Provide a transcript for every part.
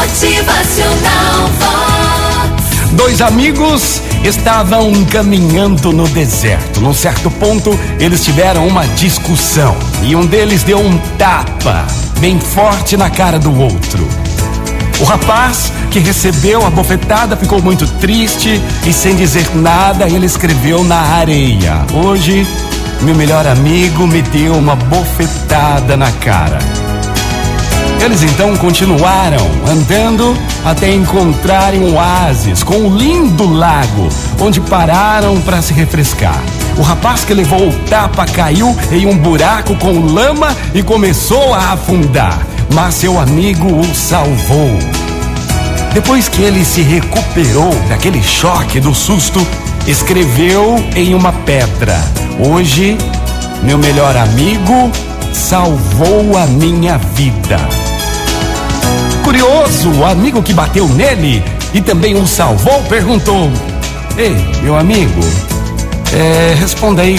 Motivacional Vox. Dois amigos estavam caminhando no deserto. Num certo ponto, eles tiveram uma discussão e um deles deu um tapa bem forte na cara do outro. O rapaz que recebeu a bofetada ficou muito triste e, sem dizer nada, ele escreveu na areia: Hoje, meu melhor amigo me deu uma bofetada na cara. Eles então continuaram andando até encontrarem um oásis com um lindo lago, onde pararam para se refrescar. O rapaz que levou o tapa caiu em um buraco com lama e começou a afundar, mas seu amigo o salvou. Depois que ele se recuperou daquele choque do susto, escreveu em uma pedra: Hoje, meu melhor amigo salvou a minha vida. Curioso, o amigo que bateu nele e também o salvou perguntou: Ei, meu amigo, é, responda aí.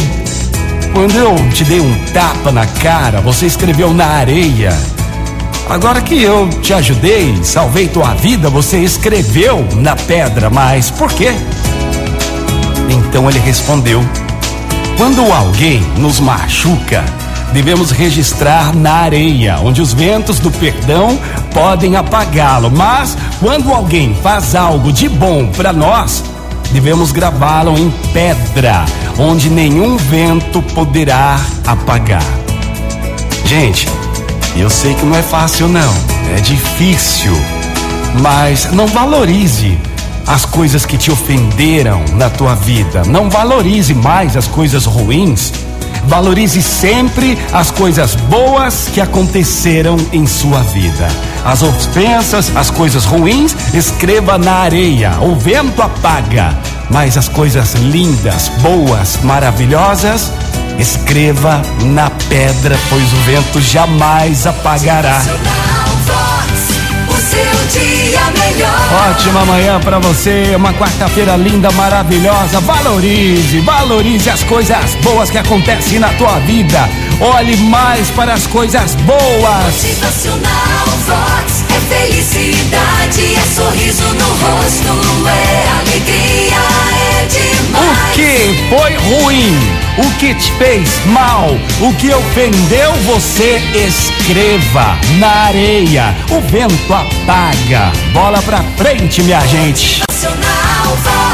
Quando eu te dei um tapa na cara, você escreveu na areia. Agora que eu te ajudei, salvei tua vida, você escreveu na pedra, mas por quê? Então ele respondeu: Quando alguém nos machuca, devemos registrar na areia, onde os ventos do perdão podem apagá-lo. Mas quando alguém faz algo de bom para nós, devemos gravá-lo em pedra, onde nenhum vento poderá apagar. Gente, eu sei que não é fácil não, é difícil, mas não valorize as coisas que te ofenderam na tua vida. Não valorize mais as coisas ruins. Valorize sempre as coisas boas que aconteceram em sua vida. As ofensas, as coisas ruins, escreva na areia. O vento apaga, mas as coisas lindas, boas, maravilhosas, escreva na pedra, pois o vento jamais apagará. Seu dia melhor. Ótima manhã pra você, uma quarta-feira linda, maravilhosa. Valorize, valorize as coisas boas que acontecem na tua vida. Olhe mais para as coisas boas. Motivacional Vox. É felicidade, é sorriso no rosto, é alegria, é demais. O que foi ruim, o que te fez mal, o que ofendeu você, escreva na areia. O vento apaga. Bola pra frente, minha gente. Vox.